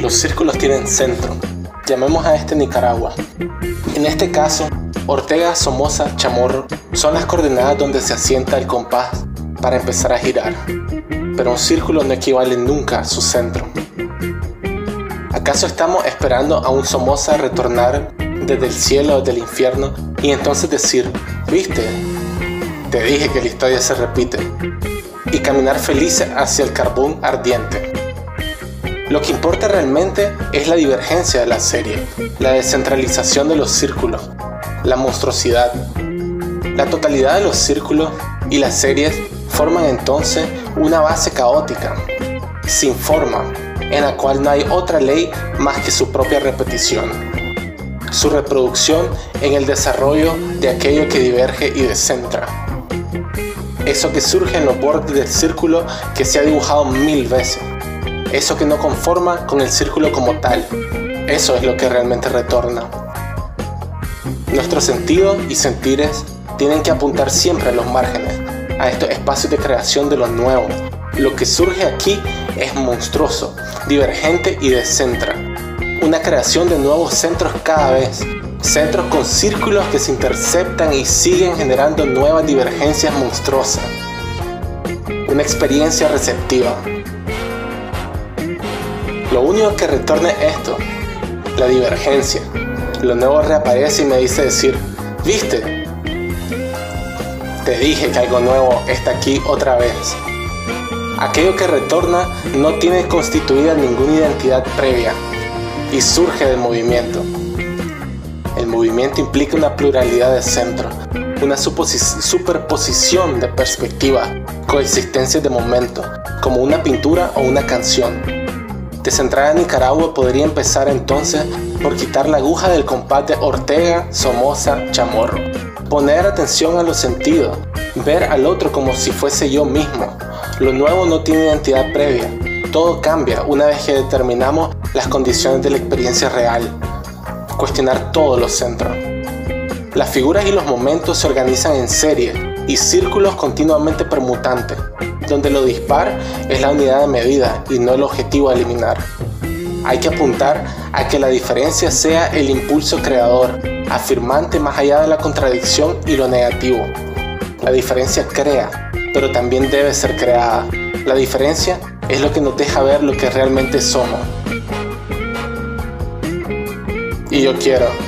Los círculos tienen centro. Llamemos a este Nicaragua. En este caso, Ortega, Somoza, Chamorro son las coordenadas donde se asienta el compás para empezar a girar. Pero un círculo no equivale nunca a su centro. ¿Acaso estamos esperando a un Somoza retornar desde el cielo o del infierno y entonces decir, viste, te dije que la historia se repite, y caminar felices hacia el carbón ardiente? Lo que importa realmente es la divergencia de la serie, la descentralización de los círculos, la monstruosidad. La totalidad de los círculos y las series forman entonces una base caótica, sin forma, en la cual no hay otra ley más que su propia repetición, su reproducción en el desarrollo de aquello que diverge y descentra. Eso que surge en los bordes del círculo que se ha dibujado mil veces eso que no conforma con el círculo como tal. Eso es lo que realmente retorna. Nuestros sentidos y sentires tienen que apuntar siempre a los márgenes, a estos espacios de creación de lo nuevo. Lo que surge aquí es monstruoso, divergente y descentra. Una creación de nuevos centros cada vez, centros con círculos que se interceptan y siguen generando nuevas divergencias monstruosas. Una experiencia receptiva, lo único que retorna es esto, la divergencia. Lo nuevo reaparece y me dice decir, ¿viste? Te dije que algo nuevo está aquí otra vez. Aquello que retorna no tiene constituida ninguna identidad previa y surge del movimiento. El movimiento implica una pluralidad de centros, una superposición de perspectivas, coexistencias de momento, como una pintura o una canción Descentrar a Nicaragua podría empezar entonces por quitar la aguja del compás de Ortega, Somoza, Chamorro. Poner atención a los sentidos, ver al otro como si fuese yo mismo. Lo nuevo no tiene identidad previa. Todo cambia una vez que determinamos las condiciones de la experiencia real. Cuestionar todos los centros. Las figuras y los momentos se organizan en serie y círculos continuamente permutantes donde lo dispar es la unidad de medida y no el objetivo a eliminar. Hay que apuntar a que la diferencia sea el impulso creador, afirmante más allá de la contradicción y lo negativo. La diferencia crea, pero también debe ser creada. La diferencia es lo que nos deja ver lo que realmente somos. Y yo quiero